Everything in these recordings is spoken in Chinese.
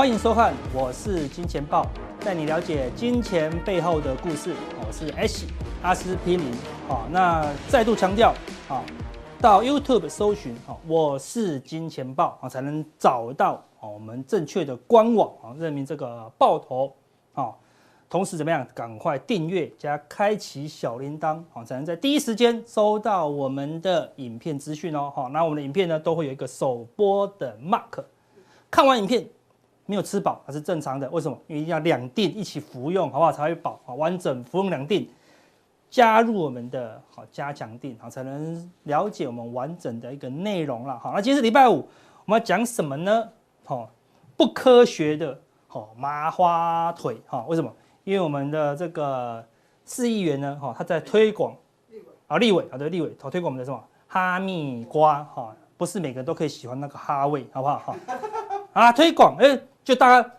欢迎收看，我是金钱豹，带你了解金钱背后的故事。我是 H 阿司匹林。好，那再度强调，好，到 YouTube 搜寻，好，我是金钱豹，啊，才能找到我们正确的官网啊，认明这个爆头，好。同时怎么样？赶快订阅加开启小铃铛，好，才能在第一时间收到我们的影片资讯哦。好，那我们的影片呢，都会有一个首播的 mark。看完影片没有吃饱，还是正常的。为什么？因为一定要两錠一起服用，好不好？才会饱啊。完整服用两錠，加入我们的好加强錠，好，才能了解我们完整的一个内容了。好，那今天是礼拜五，我们要讲什么呢？好，不科学的好麻花腿，哈，为什么？因为我们的这个市议员呢，哈，他在推广，啊，立委啊，对，立委，他推广我们的什么哈密瓜，哈，不是每个人都可以喜欢那个哈味，好不好？哈，啊，推广，哎，就大家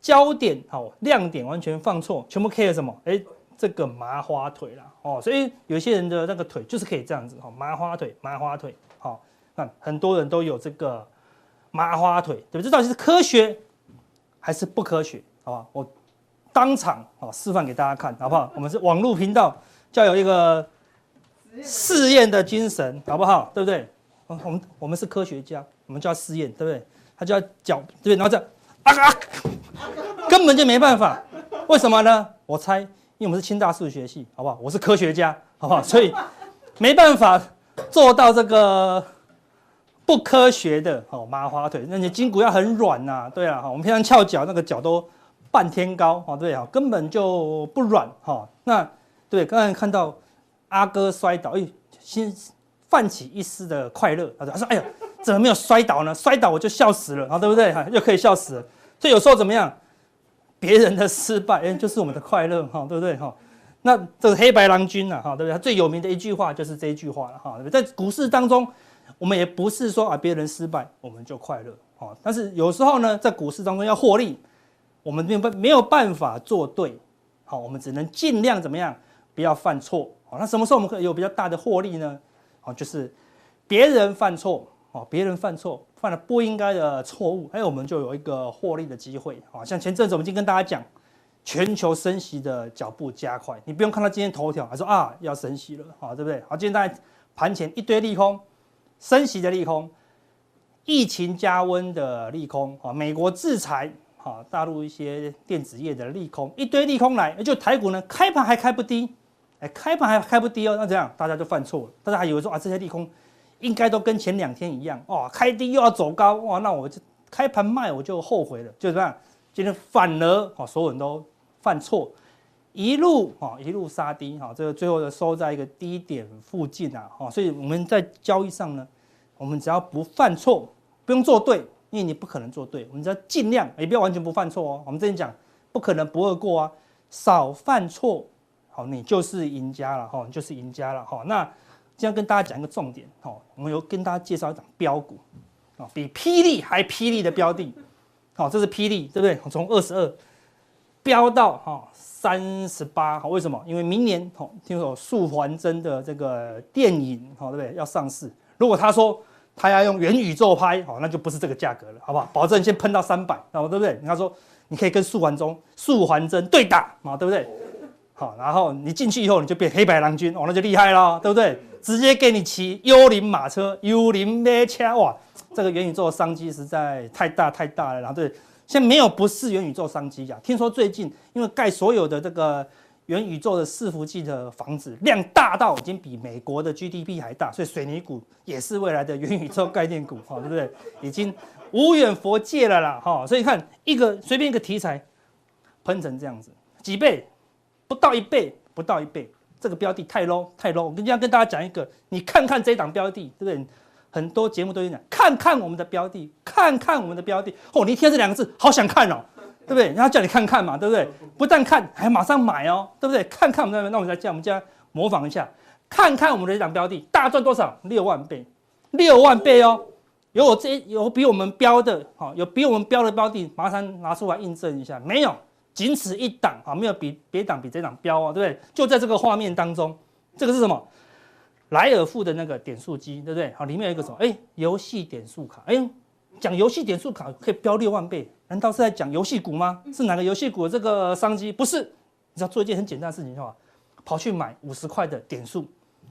焦点，好，亮点完全放错，全部 care 什么？哎，这个麻花腿啦，哦，所以有些人的那个腿就是可以这样子，哈，麻花腿，麻花腿，好，那很多人都有这个麻花腿，对不对？这到底是科学还是不科学？好吧，我。当场哦示范给大家看，好不好？我们是网络频道，就要有一个试验的精神，好不好？对不对？我们我们是科学家，我们就要试验，对不对？他就要脚，对对？然后这样啊啊，根本就没办法。为什么呢？我猜，因为我们是清大数学系，好不好？我是科学家，好不好？所以没办法做到这个不科学的哦麻花腿，那你筋骨要很软呐，对啊，我们平常翘脚那个脚都。半天高哦，对啊，根本就不软哈。那对，刚才看到阿哥摔倒，哎，先泛起一丝的快乐。他说：“哎呀，怎么没有摔倒呢？摔倒我就笑死了啊，对不对？哈，又可以笑死了。所以有时候怎么样，别人的失败，哎，就是我们的快乐，哈，对不对？哈，那这个黑白郎君呐，哈，对不对？他最有名的一句话就是这一句话了，哈，在股市当中，我们也不是说啊，别人失败我们就快乐，哈，但是有时候呢，在股市当中要获利。我们没有办没有办法做对，好，我们只能尽量怎么样，不要犯错。好，那什么时候我们可以有比较大的获利呢？好，就是别人犯错，哦，别人犯错，犯了不应该的错误，哎，我们就有一个获利的机会。啊，像前阵子我们已经跟大家讲，全球升息的脚步加快，你不用看到今天头条，还说啊要升息了，好，对不对？好，今天大盘前一堆利空，升息的利空，疫情加温的利空，啊，美国制裁。好，大陆一些电子业的利空，一堆利空来，就台股呢，开盘还开不低，哎，开盘还开不低哦，那这样大家就犯错了，大家还以为说啊，这些利空应该都跟前两天一样，哦，开低又要走高，哇，那我就开盘卖我就后悔了，就这样，今天反而啊，所有人都犯错，一路哦一路杀低，哈，这个最后的收在一个低点附近啊，哈，所以我们在交易上呢，我们只要不犯错，不用做对。因为你不可能做对，我们只要尽量，也不要完全不犯错哦。我们之前讲，不可能不二过啊，少犯错，好，你就是赢家了哈，你就是赢家了哈。那今天跟大家讲一个重点哈，我们有跟大家介绍一档标股啊，比霹雳还霹雳的标的，好，这是霹雳，对不对？从二十二飙到哈三十八，好，为什么？因为明年哈，听说素环真的这个电影，好，对不对？要上市，如果他说。他要用元宇宙拍，好，那就不是这个价格了，好不好？保证先喷到三百，对不对？他说你可以跟素环中、素环真对打，啊，对不对？好，然后你进去以后，你就变黑白郎君，哦，那就厉害了，对不对？直接给你骑幽灵马车、幽灵马车，哇，这个元宇宙的商机实在太大太大了，然后对，现在没有不是元宇宙商机呀。听说最近因为盖所有的这个。元宇宙的伺服器的房子量大到已经比美国的 GDP 还大，所以水泥股也是未来的元宇宙概念股，哈，对不对？已经无远佛界了啦，哈，所以看一个随便一个题材喷成这样子，几倍？不到一倍，不到一倍，这个标的太 low 太 low。我跟这样跟大家讲一个，你看看这档标的，对不对？很多节目都有讲，看看我们的标的，看看我们的标的，哦，你一听这两个字，好想看哦。对不对？然后叫你看看嘛，对不对？不但看，还马上买哦，对不对？看看我们那边，那我们再叫我们家模仿一下，看看我们的这档标的，大赚多少？六万倍，六万倍哦！有我这有比我们标的，好，有比我们标的标的，马上拿出来印证一下。没有，仅此一档啊，没有比别档比这档标哦，对不对？就在这个画面当中，这个是什么？莱尔富的那个点数机，对不对？好，里面有一个什么？哎，游戏点数卡，哎。讲游戏点数卡可以标六万倍，难道是在讲游戏股吗？是哪个游戏股的这个商机？不是，你只要做一件很简单的事情就好，跑去买五十块的点数，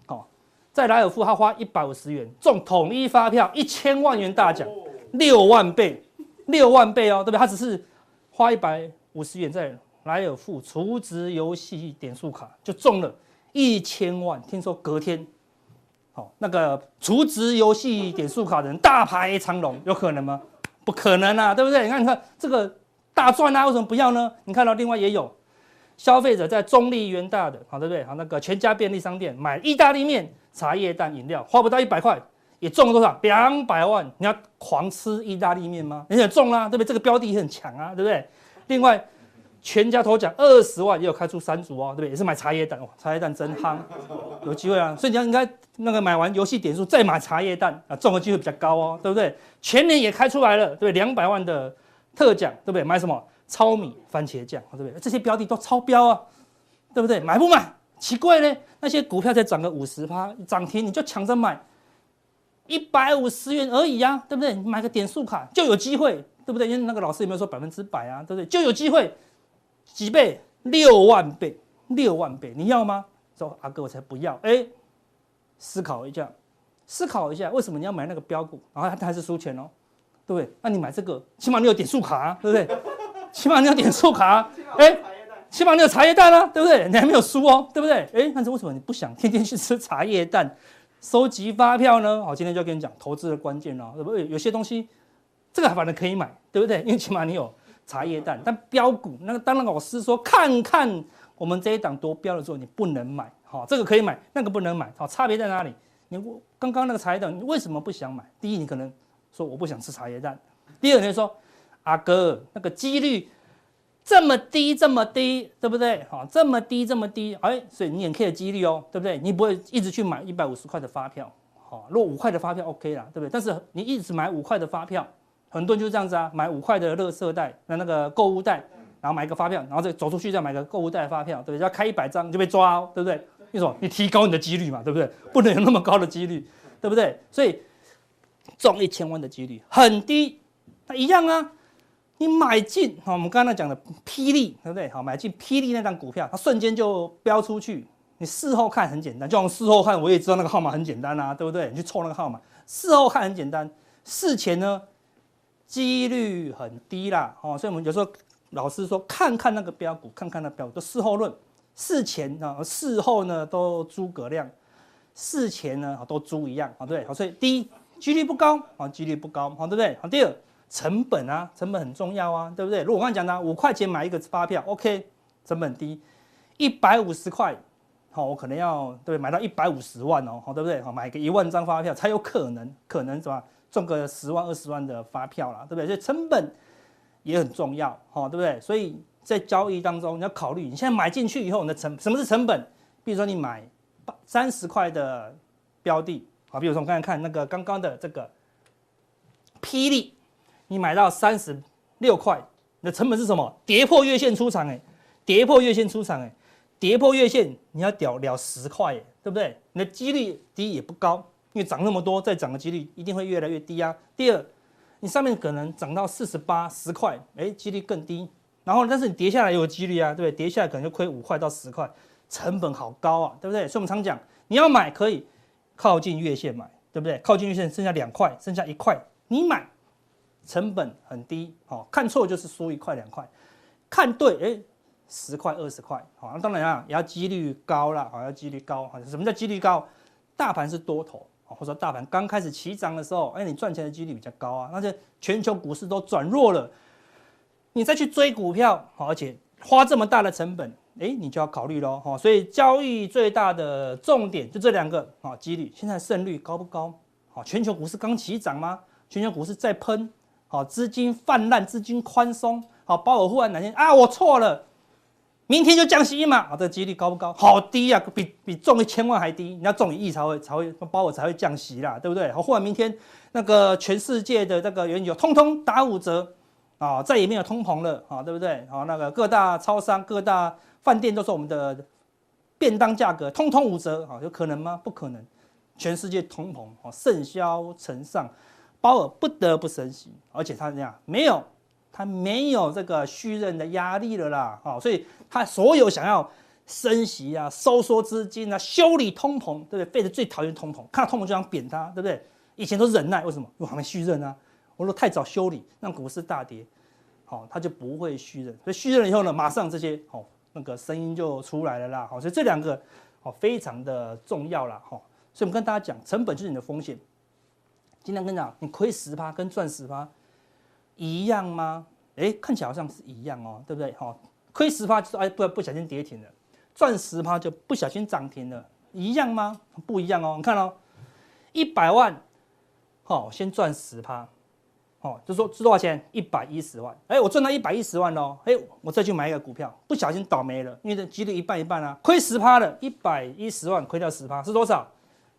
哦，在莱尔富他花一百五十元中统一发票一千万元大奖，六万倍，六万倍哦，对不对？他只是花一百五十元在莱尔富储值游戏点数卡就中了一千万，听说隔天。好，那个储值游戏点数卡的人大排长龙，有可能吗？不可能啊，对不对？你看，你看这个大赚啊，为什么不要呢？你看到另外也有消费者在中立元大的，好对不对？好，那个全家便利商店买意大利面、茶叶蛋、饮料，花不到一百块，也中了多少？两百万！你要狂吃意大利面吗？你也中啦，对不对？这个标的也很强啊，对不对？另外。全家头奖二十万，也有开出三组哦，对不对？也是买茶叶蛋，哦，茶叶蛋真夯，有机会啊！所以你要应该那个买完游戏点数再买茶叶蛋啊，中的机会比较高哦，对不对？全年也开出来了，对不对？两百万的特奖，对不对？买什么？糙米番茄酱，对不对？这些标的都超标啊，对不对？买不买？奇怪呢，那些股票才涨个五十趴，涨停你就抢着买，一百五十元而已啊，对不对？你买个点数卡就有机会，对不对？因为那个老师有没有说百分之百啊？对不对？就有机会。几倍？六万倍，六万倍，你要吗？说阿哥，我才不要。哎，思考一下，思考一下，为什么你要买那个标股？然后他还是输钱哦，对不对？那你买这个，起码你有点数卡啊，对不对？起码你有点数卡啊，哎，起码你有茶叶蛋啊，对不对？你还没有输哦，对不对？哎，但是为什么你不想天天去吃茶叶蛋，收集发票呢？好，今天就要跟你讲投资的关键哦，对不对？有些东西，这个反正可以买，对不对？因为起码你有。茶叶蛋，但标股那个，当然老师说，看看我们这一档多标的时候，你不能买，好，这个可以买，那个不能买，好，差别在哪里？你刚刚那个茶叶蛋，你为什么不想买？第一，你可能说我不想吃茶叶蛋；第二，你说阿哥那个几率这么低，这么低，对不对？好，这么低，这么低，哎，所以你也可以的几率哦，对不对？你不会一直去买一百五十块的发票，好，如果五块的发票 OK 啦，对不对？但是你一直买五块的发票。很多人就是这样子啊，买五块的垃圾袋，那那个购物袋，然后买一个发票，然后再走出去再买个购物袋的发票，对不对？要开一百张就被抓哦，对不对？为什么？你提高你的几率嘛，对不对？不能有那么高的几率，对不对？所以中一千万的几率很低，那一样啊。你买进，好，我们刚才讲的霹雳，对不对？好，买进霹雳那张股票，它瞬间就飙出去。你事后看很简单，就像事后看我也知道那个号码很简单啊，对不对？你去凑那个号码，事后看很简单，事前呢？几率很低啦，哦，所以我们有时候老师说，看看那个标股，看看那标股，事后论，事前啊，事后呢都诸葛亮，事前呢都猪一样，啊，对，好，所以第一几率不高，啊，几率不高，好，对不对？好，第二成本啊，成本很重要啊，对不对？如果我刚才讲的五块钱买一个发票，OK，成本低，一百五十块，好，我可能要对买到一百五十万哦，好，对不对？好，买个一万张发票才有可能，可能是吧？中个十万二十万的发票啦，对不对？所以成本也很重要，哈，对不对？所以在交易当中，你要考虑，你现在买进去以后，你的成什么是成本？比如说你买三十块的标的，啊，比如说我刚才看那个刚刚的这个霹雳，你买到三十六块，你的成本是什么？跌破月线出场，哎，跌破月线出场，哎，跌破月线你要屌了十块，哎，对不对？你的几率低也不高。因为涨那么多，再涨的几率一定会越来越低啊。第二，你上面可能涨到四十八十块，哎，几率更低。然后，但是你跌下来有几率啊，对不对？跌下来可能就亏五块到十块，成本好高啊，对不对？所以我们常讲，你要买可以靠近月线买，对不对？靠近月线剩下两块，剩下一块，你买成本很低，好，看错就是输一块两块，看对，哎，十块二十块，好，那当然啊，也要几率高了，好，要几率高，好，什么叫几率高？大盘是多头。或者说大盘刚开始起涨的时候，哎，你赚钱的几率比较高啊。那些全球股市都转弱了，你再去追股票，而且花这么大的成本，哎，你就要考虑喽。哈，所以交易最大的重点就这两个啊，几率。现在胜率高不高？好，全球股市刚起涨吗？全球股市在喷，好，资金泛滥，资金宽松，好，鲍尔忽然哪天啊，我错了。明天就降息嘛？啊，这几率高不高？好低啊，比比中一千万还低。你要中一亿才会才会鲍尔才会降息啦，对不对？好，忽然明天那个全世界的这个原油通通打五折啊，再也没有通膨了啊，对不对？好，那个各大超商、各大饭店都是我们的便当价格通通五折啊，有可能吗？不可能，全世界通膨啊，盛嚣尘上，鲍尔不得不升息，而且他这样没有，他没有这个续任的压力了啦，好，所以他所有想要升息啊、收缩资金啊、修理通膨，对不对？费德最讨厌通膨，看到通膨就想扁他，对不对？以前都忍耐，为什么？因为还没续任啊。我说太早修理，让股市大跌，好，他就不会续任。所以续任了以后呢，马上这些好那个声音就出来了啦，好，所以这两个好非常的重要啦，好，所以我们跟大家讲，成本就是你的风险。今天跟你讲，你亏十趴跟赚十趴一样吗？哎，看起来好像是一样哦，对不对？好，亏十趴就是哎不不小心跌停了，赚十趴就不小心涨停了，一样吗？不一样哦，你看哦，一百万，好，先赚十趴，好，就说是多少钱？一百一十万，哎，我赚到一百一十万喽，哎，我再去买一个股票，不小心倒霉了，因为这几率一半一半啊，亏十趴了，一百一十万亏掉十趴是多少？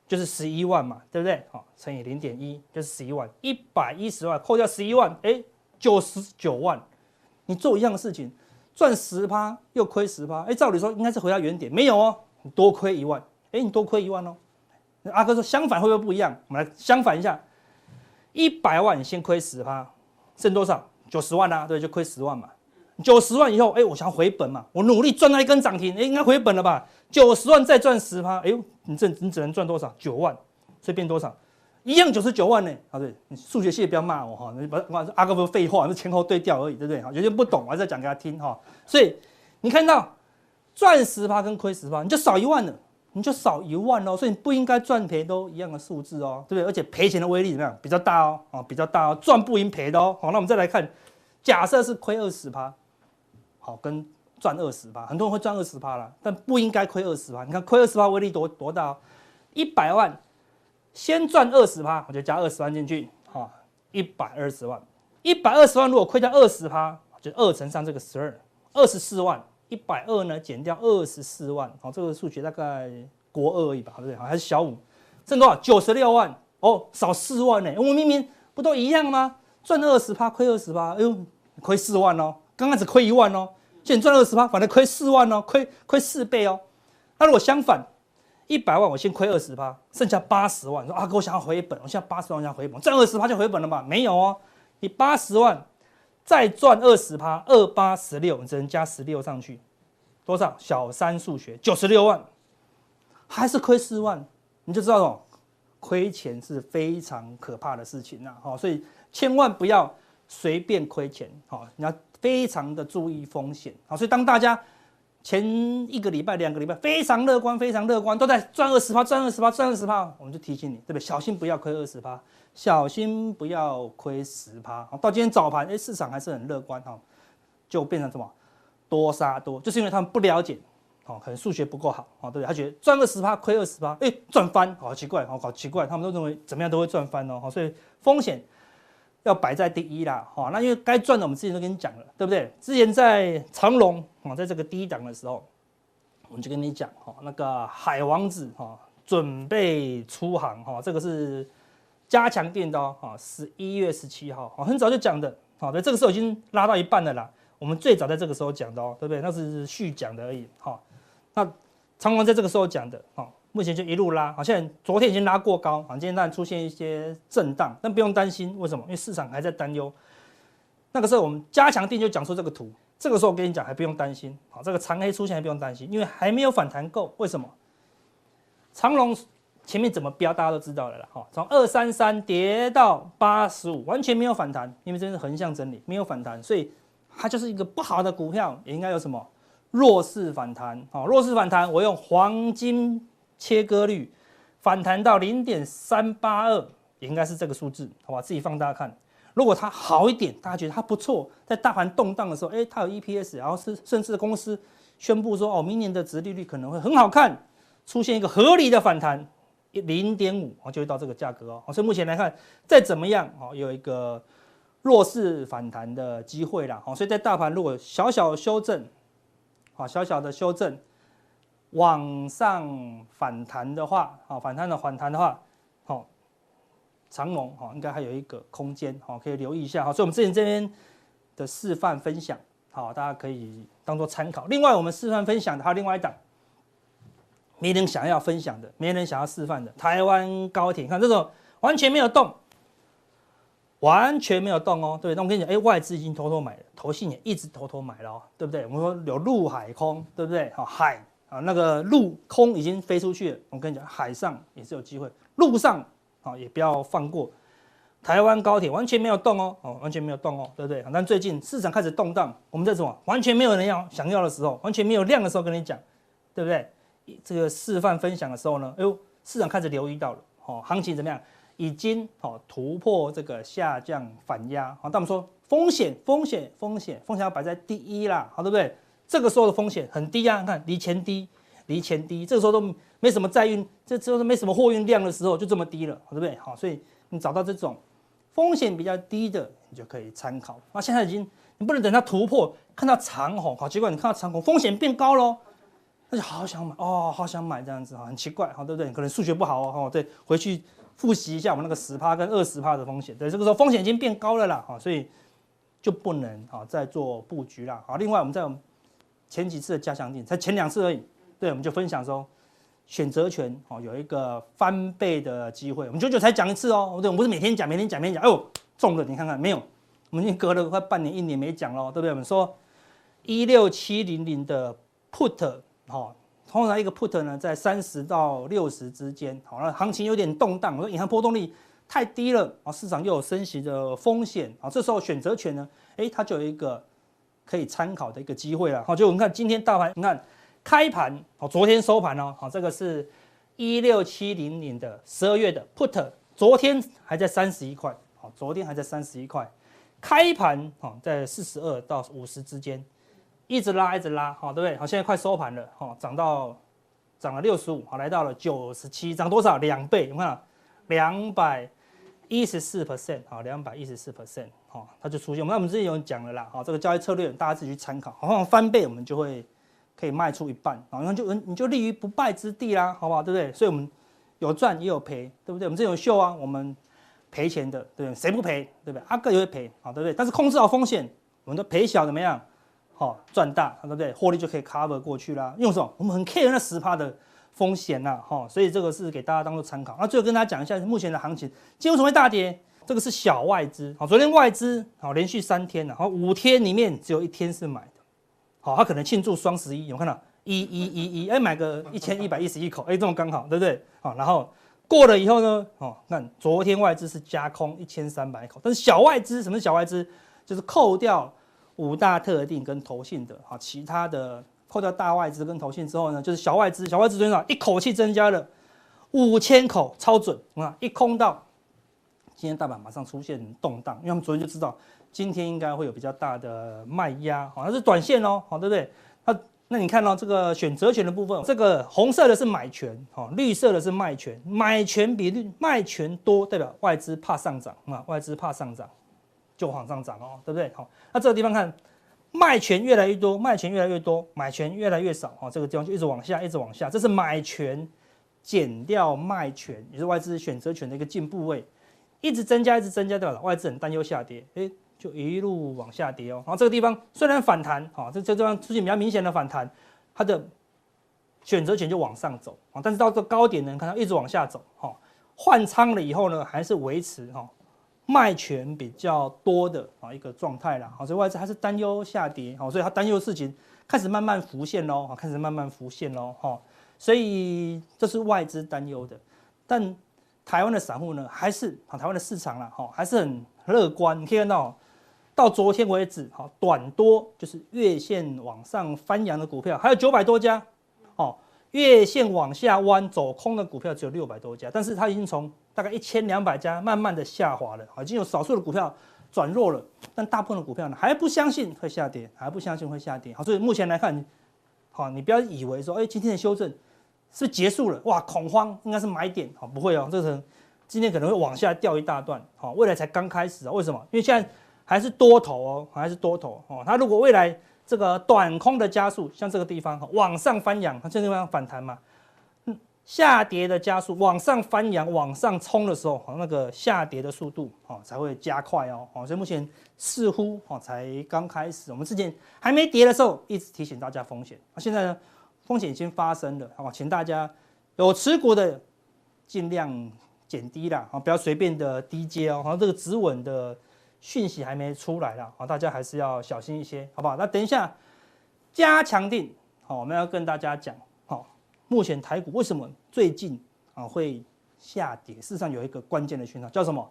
就是十一万嘛，对不对？好，乘以零点一就是十一万，一百一十万扣掉十一万，哎，九十九万。你做一样的事情，赚十趴又亏十趴，哎，照理说应该是回到原点，没有哦，你多亏一万，哎，你多亏一万哦。阿哥说相反会不会不一样？我们来相反一下，一百万你先亏十趴，剩多少？九十万啊，对，就亏十万嘛。九十万以后，哎，我想要回本嘛，我努力赚到一根涨停，哎，应该回本了吧？九十万再赚十趴，哎。你这你只能赚多少？九万，所以变多少？一样九十九万呢？啊，对，你数学系不要骂我哈，你把阿哥不是废话，是前后对调而已，对不对？哈，有些不懂，我还是要讲给他听哈。所以你看到赚十趴跟亏十趴，你就少一万了，你就少一万哦。所以你不应该赚赔都一样的数字哦，对不对？而且赔钱的威力怎么样？比较大哦，啊，比较大哦，赚不赢赔的哦。好，那我们再来看，假设是亏二十趴，好跟。赚二十趴，很多人会赚二十趴啦，但不应该亏二十趴。你看亏二十趴威力多多大哦？一百万先赚二十趴，我就加二十万进去，好，一百二十万。一百二十万如果亏掉二十趴，就二乘上这个十二，二十四万。一百二呢减掉二十四万，好，这个数学大概国二而已吧，对不对？好，还是小五，剩多少？九十六万哦，少四万呢。我明明不都一样吗？赚二十趴亏二十趴，哎呦，亏四万哦，刚开始亏一万哦。现在赚二十趴，反正亏四万哦，亏亏四倍哦。那如果相反，一百万我先亏二十趴，剩下八十万，说阿哥我想要回本，我现在八十万想回本，赚二十趴就回本了嘛？没有哦，你八十万再赚二十趴，二八十六，你只能加十六上去，多少？小三数学九十六万，还是亏四万，你就知道哦，亏钱是非常可怕的事情呐。好，所以千万不要随便亏钱，好，你要。非常的注意风险，好，所以当大家前一个礼拜、两个礼拜非常乐观、非常乐观，都在赚二十趴、赚二十趴、赚二十趴，我们就提醒你，对不对？小心不要亏二十趴，小心不要亏十趴。好，到今天早盘，哎，市场还是很乐观，哈，就变成什么多杀多，就是因为他们不了解，哦，可能数学不够好，哦，对不对？他觉得赚二十趴亏二十趴，哎，赚翻，好奇怪，好，好奇怪，他们都认为怎么样都会赚翻哦，所以风险。要摆在第一啦，哈，那因为该赚的我们之前都跟你讲了，对不对？之前在长隆啊，在这个低档的时候，我们就跟你讲，哈，那个海王子哈，准备出航，哈，这个是加强电刀，哈，十一月十七号啊，很早就讲的，好，在这个时候已经拉到一半了啦。我们最早在这个时候讲的哦，对不对？那是续讲的而已，哈。那长荣在这个时候讲的，哈。目前就一路拉，好像昨天已经拉过高，好，今天当然出现一些震荡，但不用担心，为什么？因为市场还在担忧。那个时候我们加强定就讲出这个图，这个时候我跟你讲还不用担心，好，这个长黑出现还不用担心，因为还没有反弹够。为什么？长龙前面怎么飙，大家都知道了啦，哈，从二三三跌到八十五，完全没有反弹，因为这是横向整理，没有反弹，所以它就是一个不好的股票，也应该有什么弱势反弹，好，弱势反弹，我用黄金。切割率反弹到零点三八二，也应该是这个数字，好吧？自己放大看。如果它好一点，大家觉得它不错，在大盘动荡的时候，哎，它有 EPS，然后是甚至公司宣布说，哦，明年的殖利率可能会很好看，出现一个合理的反弹，零点五，就会到这个价格哦。所以目前来看，再怎么样，哦，有一个弱势反弹的机会啦。哦，所以在大盘如果小小修正，好，小小的修正。往上反弹的话，好，反弹的反弹的话，好，长荣哈应该还有一个空间，好，可以留意一下哈。所以，我们之前这边的示范分享，好，大家可以当做参考。另外，我们示范分享的还有另外一档，没人想要分享的，没人想要示范的，台湾高铁，看这种完全没有动，完全没有动哦，对不对？那我跟你讲，哎，外资已经偷偷买了，投信也一直偷偷买了哦，对不对？我们说有陆海空，对不对？好，海啊，那个陆空已经飞出去了，我跟你讲，海上也是有机会，陆上啊也不要放过。台湾高铁完全没有动哦，哦，完全没有动哦，对不对？但最近市场开始动荡，我们在什么？完全没有人要想要的时候，完全没有量的时候，跟你讲，对不对？这个示范分享的时候呢，哎呦，市场开始留意到了，哦，行情怎么样？已经哦突破这个下降反压，好，但我们说风险，风险，风险，风险要摆在第一啦，好，对不对？这个时候的风险很低啊，你看离前低，离前低，这个时候都没什么载运，这时候没什么货运量的时候，就这么低了，对不对？好，所以你找到这种。风险比较低的，你就可以参考。那现在已经，你不能等它突破，看到长红，好，结果你看到长红，风险变高喽，那就好想买哦，好想买这样子哈，很奇怪，哈，对不对？可能数学不好哦，对，回去复习一下我们那个十趴跟二十趴的风险，对，这个时候风险已经变高了啦，哈，所以就不能啊再做布局啦。好，另外我们在前几次的加强錠，才前两次而已，对，我们就分享说。选择权哦，有一个翻倍的机会。我们久久才讲一次哦，对，我们不是每天讲，每天讲，每天讲。哎呦，中了，你看看没有？我们已经隔了快半年、一年没讲了，对不对？我们说一六七零零的 put 哦，通常一个 put 呢在三十到六十之间，好，那行情有点动荡，我说银行波动率太低了啊，市场又有升息的风险啊，这时候选择权呢，哎，它就有一个可以参考的一个机会了。好，就我们看今天大盘，你看。开盘好，昨天收盘哦，好，这个是一六七零年的十二月的 put，昨天还在三十一块，好，昨天还在三十一块，开盘哦，在四十二到五十之间，一直拉一直拉，好，对不对？好，现在快收盘了，好，涨到涨了六十五，好，来到了九十七，涨多少？两倍，你看，两百一十四 percent，好，两百一十四 percent，好，它就出现。那我们之前有讲了啦，好，这个交易策略大家自己去参考，好像翻倍我们就会。可以卖出一半，然后就你就立于不败之地啦，好不好？对不对？所以我们有赚也有赔，对不对？我们这种秀啊，我们赔钱的，对不对？谁不赔？对不对？阿哥也会赔，好，对不对？但是控制好风险，我们的赔小怎么样？好，赚大，对不对？获利就可以 cover 过去啦。用什么？我们很 care 那十趴的风险呐，哈，所以这个是给大家当做参考。那最后跟大家讲一下目前的行情，今天为什么会大跌？这个是小外资，好，昨天外资好连续三天了，好，五天里面只有一天是买的。好，他可能庆祝双十一，有看到一一一一，哎，买个一千一百一十一口，哎，这么刚好，对不对？好，然后过了以后呢，哦，那昨天外资是加空一千三百口，但是小外资，什么是小外资？就是扣掉五大特定跟投信的，好，其他的扣掉大外资跟投信之后呢，就是小外资，小外资多少一口气增加了五千口，超准啊！一空到今天大盘马上出现动荡，因为我们昨天就知道。今天应该会有比较大的卖压，好，它是短线哦，好，对不对？那那你看到这个选择权的部分，这个红色的是买权，好，绿色的是卖权，买权比率卖权多，代表外资怕上涨啊，外资怕上涨就往上涨哦，对不对？好，那这个地方看卖权越来越多，卖权越来越多，买权越来越少，哦，这个地方就一直往下，一直往下，这是买权减掉卖权，也是外资选择权的一个进步位，一直增加，一直增加，对吧？外资很担忧下跌，诶就一路往下跌哦，然后这个地方虽然反弹，哈，这这地方出现比较明显的反弹，它的选择权就往上走啊，但是到这个高点呢，看它一直往下走，哈，换仓了以后呢，还是维持哈卖权比较多的啊一个状态啦，好，所以外资还是担忧下跌，好，所以它担忧的事情开始慢慢浮现喽，开始慢慢浮现喽，哈，所以这是外资担忧的，但台湾的散户呢，还是啊台湾的市场啦，哈，还是很乐观，你可以看到。到昨天为止，好，短多就是月线往上翻扬的股票还有九百多家，哦，月线往下弯走空的股票只有六百多家，但是它已经从大概一千两百家慢慢的下滑了，已经有少数的股票转弱了，但大部分的股票呢还不相信会下跌，还不相信会下跌，好，所以目前来看，好，你不要以为说，哎，今天的修正是结束了，哇，恐慌应该是买点，好，不会哦，这个今天可能会往下掉一大段，好，未来才刚开始啊，为什么？因为现在。还是多头哦，还是多头哦。它如果未来这个短空的加速，像这个地方往上翻扬，它这个地方反弹嘛，下跌的加速往上翻扬、往上冲的时候，那个下跌的速度哦才会加快哦。所以目前似乎哦才刚开始，我们之前还没跌的时候，一直提醒大家风险。那现在呢，风险已经发生了，好吧，请大家有持股的尽量减低啦，啊，不要随便的低接哦，好像，这个止稳的讯息还没出来啦，好，大家还是要小心一些，好不好？那等一下加强定，好，我们要跟大家讲，好，目前台股为什么最近啊会下跌？事实上有一个关键的讯号叫什么？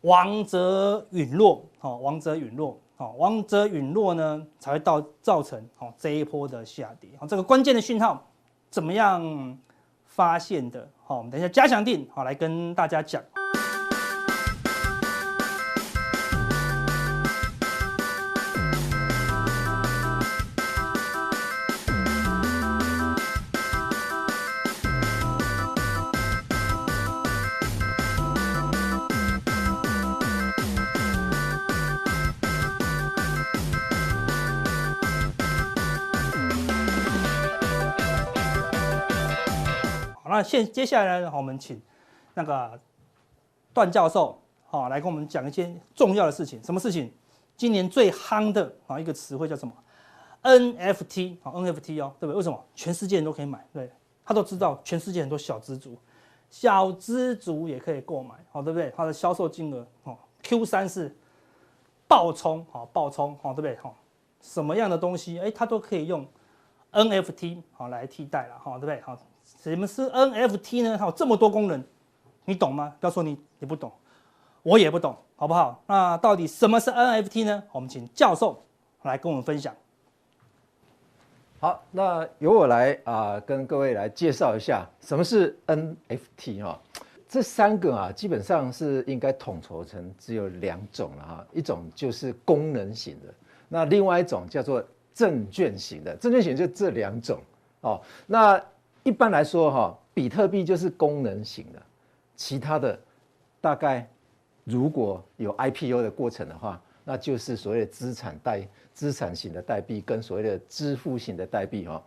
王者陨落，好，王者陨落，好，王者陨落呢才会到造成好这一波的下跌，好，这个关键的讯号怎么样发现的？好，我们等一下加强定，好，来跟大家讲。那现接下来呢，我们请那个段教授好来跟我们讲一些重要的事情。什么事情？今年最夯的啊一个词汇叫什么？NFT 啊 NFT 哦，对不对？为什么？全世界人都可以买，对，他都知道，全世界很多小资族，小资族也可以购买，好，对不对？它的销售金额哦，Q 三是爆冲，好爆冲，好，对不对？好，什么样的东西，哎，它都可以用 NFT 好来替代了，好，对不对？好。什么是 NFT 呢？它有这么多功能，你懂吗？不要说你你不懂，我也不懂，好不好？那到底什么是 NFT 呢？我们请教授来跟我们分享。好，那由我来啊、跟各位来介绍一下什么是 NFT 哈。这三个啊，基本上是应该统筹成只有两种了哈。一种就是功能型的，那另外一种叫做证券型的。证券型就这两种哦。那一般来说，哈，比特币就是功能型的，其他的大概如果有 IPO 的过程的话，那就是所谓的资产代资产型的代币跟所谓的支付型的代币，哈。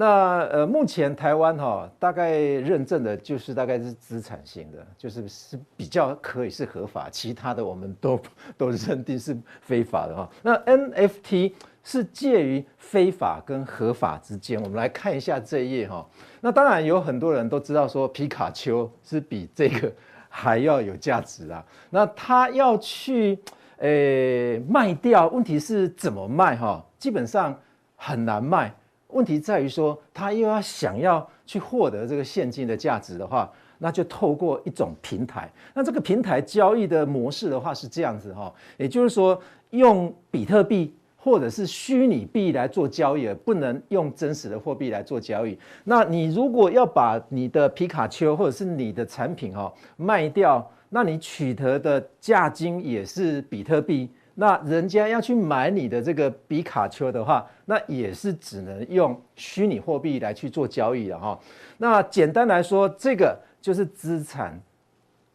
那呃，目前台湾哈大概认证的就是大概是资产型的，就是是比较可以是合法，其他的我们都都认定是非法的哈。那 NFT 是介于非法跟合法之间，我们来看一下这一页哈。那当然有很多人都知道说皮卡丘是比这个还要有价值啊。那他要去诶卖掉，问题是怎么卖哈？基本上很难卖。问题在于说，他又要想要去获得这个现金的价值的话，那就透过一种平台。那这个平台交易的模式的话是这样子哈，也就是说，用比特币或者是虚拟币来做交易，不能用真实的货币来做交易。那你如果要把你的皮卡丘或者是你的产品哈卖掉，那你取得的价金也是比特币。那人家要去买你的这个比卡丘的话，那也是只能用虚拟货币来去做交易的哈。那简单来说，这个就是资产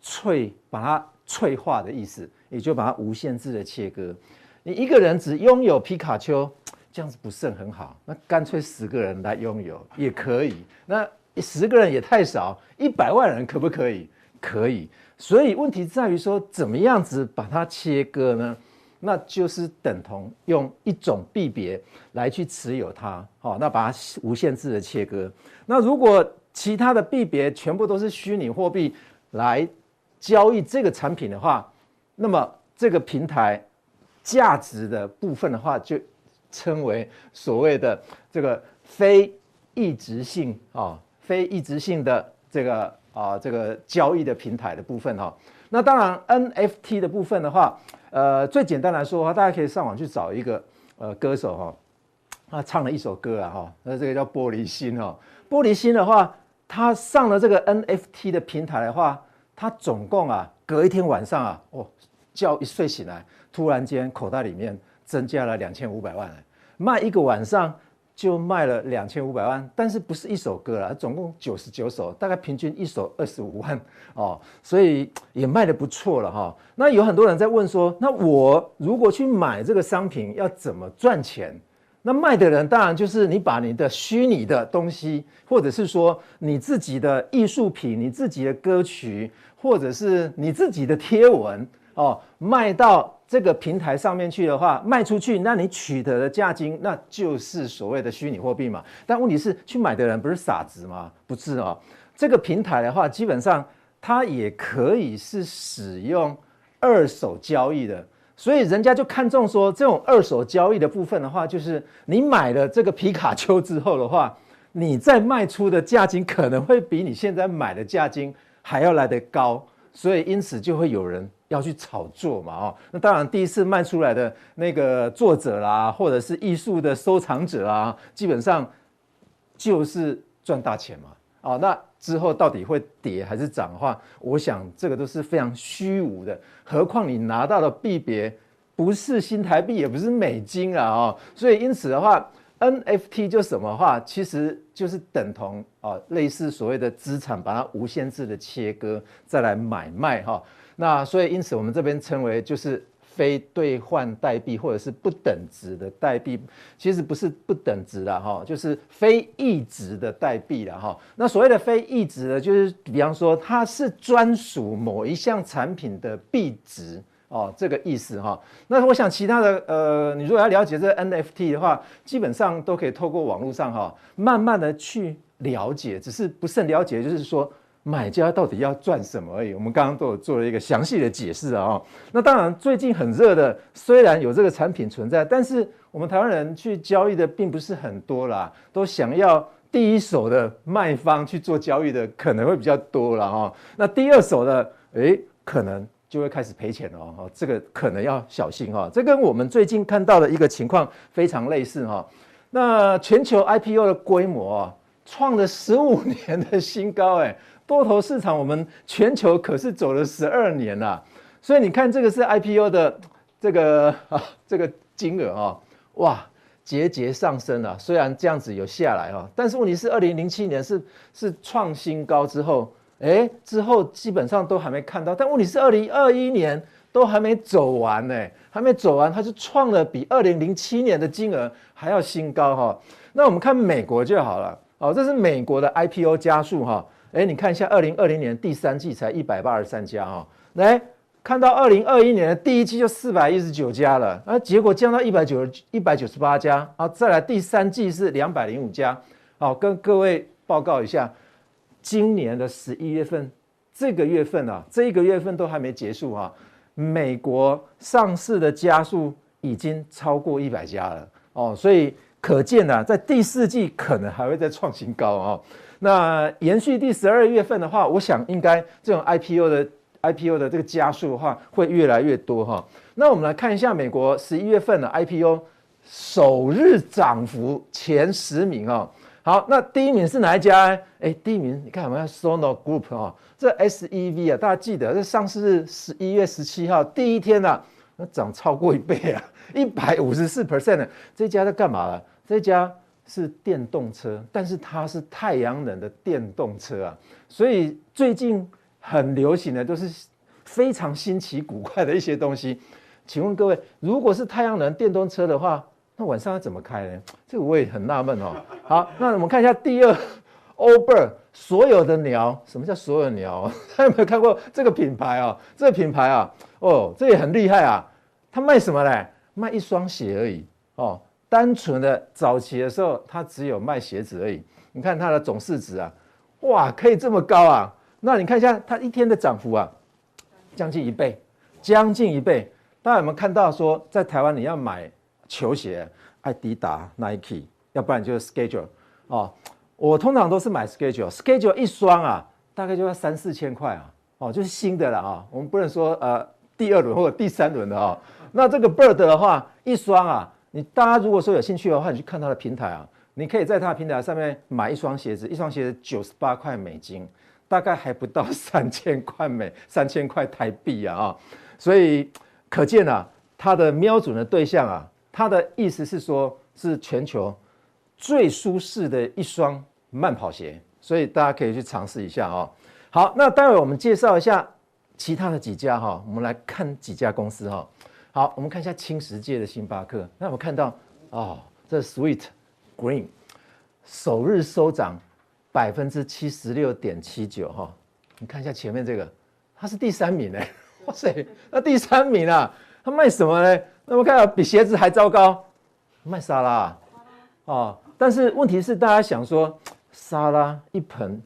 脆，把它脆化的意思，也就把它无限制的切割。你一个人只拥有皮卡丘，这样子不是很好。那干脆十个人来拥有也可以。那十个人也太少，一百万人可不可以？可以。所以问题在于说，怎么样子把它切割呢？那就是等同用一种币别来去持有它，好，那把它无限制的切割。那如果其他的币别全部都是虚拟货币来交易这个产品的话，那么这个平台价值的部分的话，就称为所谓的这个非一直性啊，非一直性的这个啊这个交易的平台的部分哈。那当然 NFT 的部分的话。呃，最简单来说的话，大家可以上网去找一个呃歌手哈，他唱了一首歌啊哈，那这个叫玻璃心哈。玻璃心的话，他上了这个 NFT 的平台的话，他总共啊隔一天晚上啊，哦，觉一睡醒来，突然间口袋里面增加了两千五百万，卖一个晚上。就卖了两千五百万，但是不是一首歌了，总共九十九首，大概平均一首二十五万哦，所以也卖得不错了哈。那有很多人在问说，那我如果去买这个商品要怎么赚钱？那卖的人当然就是你把你的虚拟的东西，或者是说你自己的艺术品、你自己的歌曲，或者是你自己的贴文哦，卖到。这个平台上面去的话，卖出去，那你取得的价金，那就是所谓的虚拟货币嘛。但问题是，去买的人不是傻子吗？不是啊。这个平台的话，基本上它也可以是使用二手交易的，所以人家就看中说这种二手交易的部分的话，就是你买了这个皮卡丘之后的话，你再卖出的价金可能会比你现在买的价金还要来得高，所以因此就会有人要去炒作嘛，哦，那当然第一次卖出来的那个作者啦，或者是艺术的收藏者啊，基本上就是赚大钱嘛，哦，那之后到底会跌还是涨的话，我想这个都是非常虚无的，何况你拿到的币别不是新台币，也不是美金啊，哦，所以因此的话。NFT 就什么话，其实就是等同啊，类似所谓的资产，把它无限制的切割，再来买卖哈。那所以因此我们这边称为就是非兑换代币，或者是不等值的代币。其实不是不等值的哈，就是非异质的代币了哈。那所谓的非异质的，就是比方说它是专属某一项产品的币值。哦，这个意思哈。那我想其他的，呃，你如果要了解这个 NFT 的话，基本上都可以透过网络上哈，慢慢的去了解。只是不甚了解，就是说买家到底要赚什么而已。我们刚刚都有做了一个详细的解释啊。那当然，最近很热的，虽然有这个产品存在，但是我们台湾人去交易的并不是很多啦，都想要第一手的卖方去做交易的可能会比较多了哈。那第二手的，诶，可能。就会开始赔钱了哦，这个可能要小心哈。这跟我们最近看到的一个情况非常类似哈。那全球 IPO 的规模啊，创了十五年的新高哎，多头市场我们全球可是走了十二年了。所以你看这个是 IPO 的这个啊这个金额啊，哇节节上升了。虽然这样子有下来哈，但是问题是二零零七年是是创新高之后。哎，之后基本上都还没看到，但问题是，二零二一年都还没走完呢，还没走完，它就创了比二零零七年的金额还要新高哈。那我们看美国就好了，哦，这是美国的 IPO 加速哈。哎，你看一下，二零二零年第三季才一百八十三家哈，来看到二零二一年的第一季就四百一十九家了，啊，结果降到一百九一百九十八家，啊，再来第三季是两百零五家，好，跟各位报告一下。今年的十一月份，这个月份啊，这一个月份都还没结束啊，美国上市的加速已经超过一百家了哦，所以可见啊，在第四季可能还会再创新高哦。那延续第十二月份的话，我想应该这种 IPO 的 IPO 的这个加速的话会越来越多哈。那我们来看一下美国十一月份的 IPO 首日涨幅前十名啊。好，那第一名是哪一家呢？哎，第一名你看我们 Sono Group 啊，这 S E V 啊，大家记得这上市是十一月十七号第一天呐、啊，那涨超过一倍啊，一百五十四 percent 的。这家在干嘛了？这家是电动车，但是它是太阳能的电动车啊，所以最近很流行的都是非常新奇古怪的一些东西。请问各位，如果是太阳能电动车的话，那晚上要怎么开呢？这个我也很纳闷哦。好，那我们看一下第二，Allbird 所有的鸟，什么叫所有鸟？大家有没有看过这个品牌啊？这个品牌啊，哦，这也很厉害啊。它卖什么呢？卖一双鞋而已哦。单纯的早期的时候，它只有卖鞋子而已。你看它的总市值啊，哇，可以这么高啊？那你看一下它一天的涨幅啊，将近一倍，将近一倍。大家有没有看到说，在台湾你要买？球鞋，爱迪达、Nike，要不然就是 Schedule 哦。我通常都是买 Schedule，Schedule 一双啊，大概就要三四千块啊。哦，就是新的了啊。我们不能说呃第二轮或者第三轮的啊。那这个 Bird 的话，一双啊，你大家如果说有兴趣的话，你去看它的平台啊，你可以在它的平台上面买一双鞋子，一双鞋子九十八块美金，大概还不到 三千块美三千块台币啊啊。所以可见啊，它的瞄准的对象啊。他的意思是说，是全球最舒适的一双慢跑鞋，所以大家可以去尝试一下哦。好，那待会我们介绍一下其他的几家哈，我们来看几家公司哈。好，我们看一下青石界的星巴克，那我们看到哦，这 Sweet Green 首日收涨百分之七十六点七九哈。你看一下前面这个，它是第三名呢。哇塞，那第三名啊，它卖什么呢？那么看到比鞋子还糟糕，卖沙拉啊，哦，但是问题是大家想说沙拉一盆，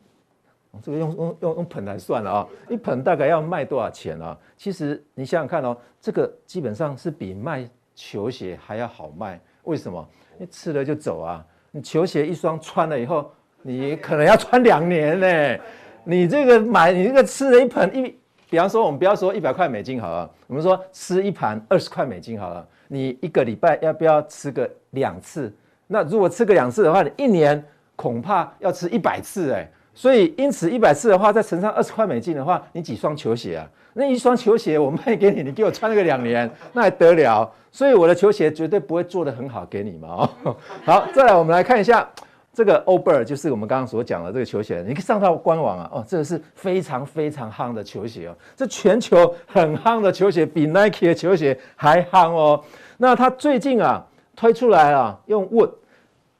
这个用用用用盆来算了啊，一盆大概要卖多少钱啊？其实你想想看哦，这个基本上是比卖球鞋还要好卖。为什么？你吃了就走啊！你球鞋一双穿了以后，你可能要穿两年呢。你这个买，你这个吃了一盆一，比方说我们不要说一百块美金好了，我们说吃一盘二十块美金好了。你一个礼拜要不要吃个两次？那如果吃个两次的话，你一年恐怕要吃一百次哎。所以因此一百次的话，再乘上二十块美金的话，你几双球鞋啊？那一双球鞋我卖给你，你给我穿了个两年，那还得了？所以我的球鞋绝对不会做得很好给你嘛哦。好，再来我们来看一下这个 Allbirds，就是我们刚刚所讲的这个球鞋。你可以上到官网啊，哦，这个是非常非常夯的球鞋哦，这全球很夯的球鞋，比 Nike 的球鞋还夯哦。那它最近啊推出来啊，用 Wood，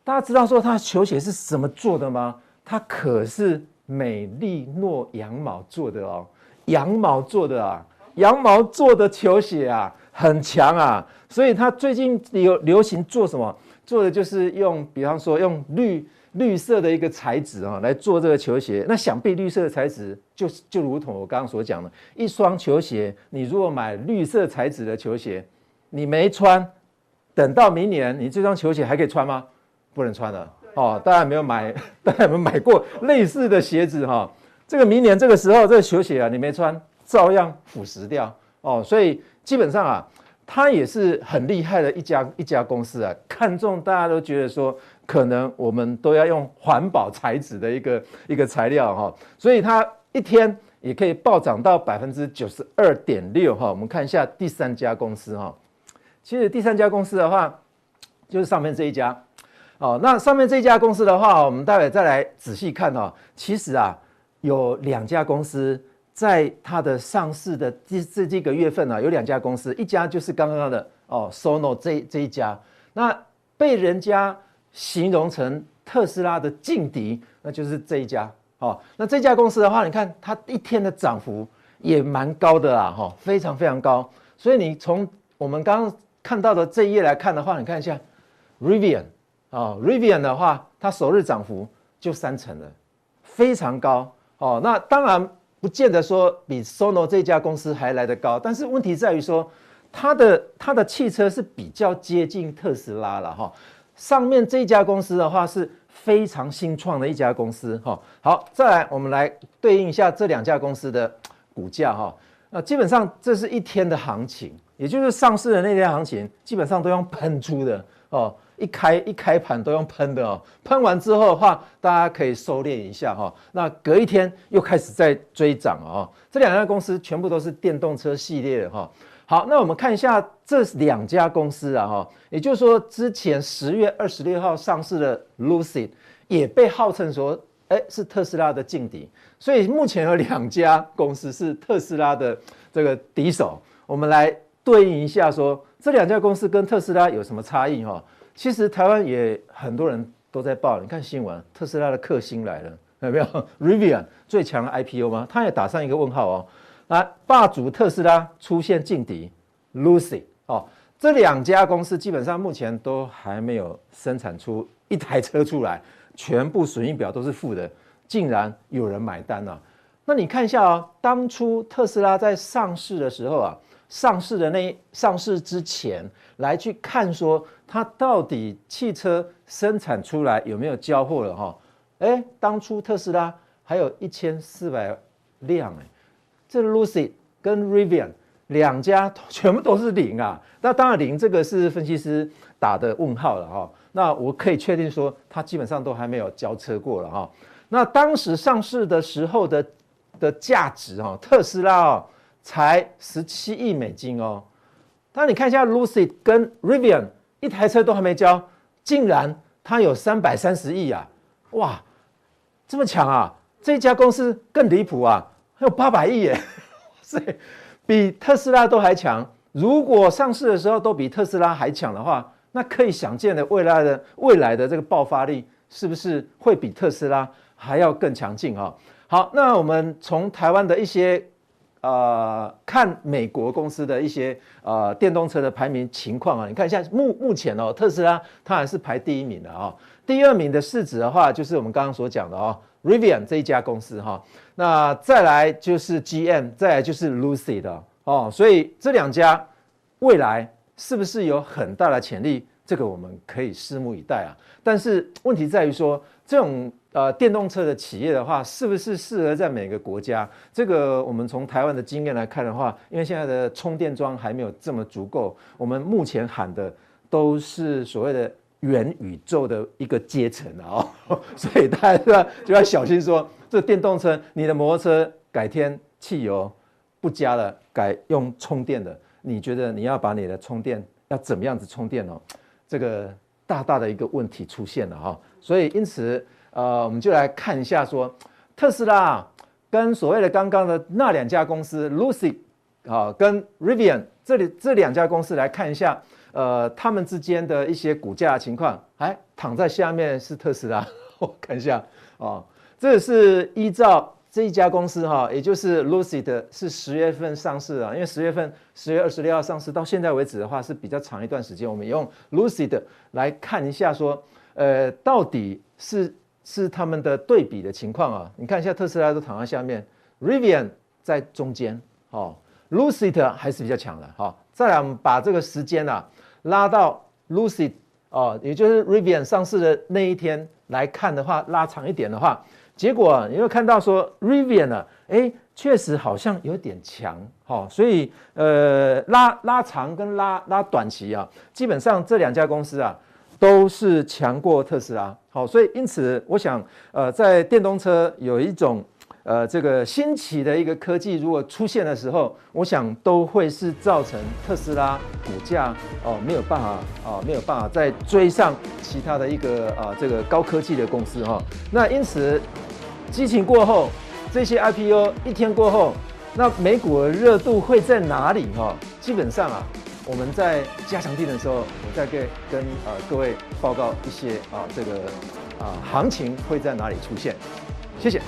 大家知道说它球鞋是怎么做的吗？它可是美丽诺羊毛做的哦。羊毛做的啊，羊毛做的球鞋啊，很强啊，所以它最近有流行做什么？做的就是用，比方说用绿绿色的一个材质啊，来做这个球鞋。那想必绿色的材质，就就如同我刚刚所讲的，一双球鞋，你如果买绿色材质的球鞋，你没穿，等到明年，你这双球鞋还可以穿吗？不能穿了哦。大家有没有买，大家有没有买过类似的鞋子哈？这个明年这个时候，这个球鞋啊，你没穿，照样腐蚀掉哦。所以基本上啊，它也是很厉害的一家一家公司啊。看中大家都觉得说，可能我们都要用环保材质的一个一个材料哈。所以它一天也可以暴涨到百分之九十二点六哈。我们看一下第三家公司哈。其实第三家公司的话，就是上面这一家哦。那上面这家公司的话，我们待会再来仔细看哦。其实啊。有两家公司在它的上市的这这这个月份啊，有两家公司，一家就是刚刚的哦，Sono 这这一家，那被人家形容成特斯拉的劲敌，那就是这一家哦。那这家公司的话，你看它一天的涨幅也蛮高的啦，哈，非常非常高。所以你从我们刚刚看到的这一页来看的话，你看一下 Rivian 啊，Rivian 的话，它首日涨幅就三成了，非常高。哦，那当然不见得说比 Sono 这家公司还来得高，但是问题在于说，它的它的汽车是比较接近特斯拉了哈。上面这家公司的话是非常新创的一家公司哈。好，再来我们来对应一下这两家公司的股价哈。那基本上这是一天的行情，也就是上市的那天行情，基本上都用喷出的哦。一开一开盘都用喷的哦，喷完之后的话，大家可以收敛一下哈。那隔一天又开始在追涨哦。这两家公司全部都是电动车系列的哈。好，那我们看一下这两家公司啊哈，也就是说之前十月二十六号上市的 Lucid 也被号称说，哎，是特斯拉的劲敌。所以目前有两家公司是特斯拉的这个敌手。我们来对应一下说，这两家公司跟特斯拉有什么差异哈？其实台湾也很多人都在报，你看新闻，特斯拉的克星来了，有没有？Rivian 最强的 IPO 吗？他也打上一个问号哦。来，霸主特斯拉出现劲敌 Lucy 哦，这两家公司基本上目前都还没有生产出一台车出来，全部损益表都是负的，竟然有人买单了啊。那你看一下哦，当初特斯拉在上市的时候啊。上市的那上市之前来去看说，它到底汽车生产出来有没有交货了哈？哎，当初特斯拉还有一千四百辆哎，这 Lucid 跟 Rivian 两家全部都是零啊。那当然零这个是分析师打的问号了哈。那我可以确定说，它基本上都还没有交车过了哈。那当时上市的时候的的价值哈，特斯拉哦。才十七亿美金哦，但你看一下 Lucid 跟 Rivian 一台车都还没交，竟然它有三百三十亿啊！哇，这么强啊！这家公司更离谱啊，还有八百亿耶！所以比特斯拉都还强。如果上市的时候都比特斯拉还强的话，那可以想见的未来的未来的这个爆发力是不是会比特斯拉还要更强劲啊？好，那我们从台湾的一些。呃，看美国公司的一些呃电动车的排名情况啊，你看一下目目前哦，特斯拉它还是排第一名的啊、第二名的市值的话，就是我们刚刚所讲的哦 Rivian 这一家公司哈，那再来就是 GM，再来就是 Lucid 的哦，所以这两家未来是不是有很大的潜力？这个我们可以拭目以待啊。但是问题在于说，这种呃电动车的企业的话，是不是适合在每个国家？这个我们从台湾的经验来看的话，因为现在的充电桩还没有这么足够，我们目前喊的都是所谓的元宇宙的一个阶层啊，哦，所以大家就要小心说，这电动车，你的摩托车改天汽油不加了，改用充电的，你觉得你要把你的充电要怎么样子充电哦？这个。大大的一个问题出现了哈，所以因此，呃，我们就来看一下说，特斯拉跟所谓的刚刚的那两家公司 Lucy 啊，跟 Rivian 这里这两家公司来看一下，呃，他们之间的一些股价情况。哎，躺在下面是特斯拉，我看一下啊，这是依照。这一家公司哈，也就是 Lucid 是十月份上市啊，因为十月份十月二十六号上市，到现在为止的话是比较长一段时间。我们用 Lucid 来看一下，说，呃，到底是是他们的对比的情况啊？你看一下特斯拉都躺在下面，Rivian 在中间，哦，Lucid 还是比较强的，哈。再来，我们把这个时间啊拉到 Lucid 哦，也就是 Rivian 上市的那一天来看的话，拉长一点的话。结果你会看到说，Rivian 呢，哎，确实好像有点强，哈，所以呃，拉拉长跟拉拉短期啊，基本上这两家公司啊，都是强过特斯拉，好，所以因此我想，呃，在电动车有一种呃这个新奇的一个科技如果出现的时候，我想都会是造成特斯拉股价哦没有办法啊没有办法再追上其他的一个啊这个高科技的公司哈，那因此。激情过后，这些 IPO 一天过后，那美股的热度会在哪里？哈，基本上啊，我们在加强地的时候，我再给跟呃各位报告一些啊这个啊行情会在哪里出现。谢谢。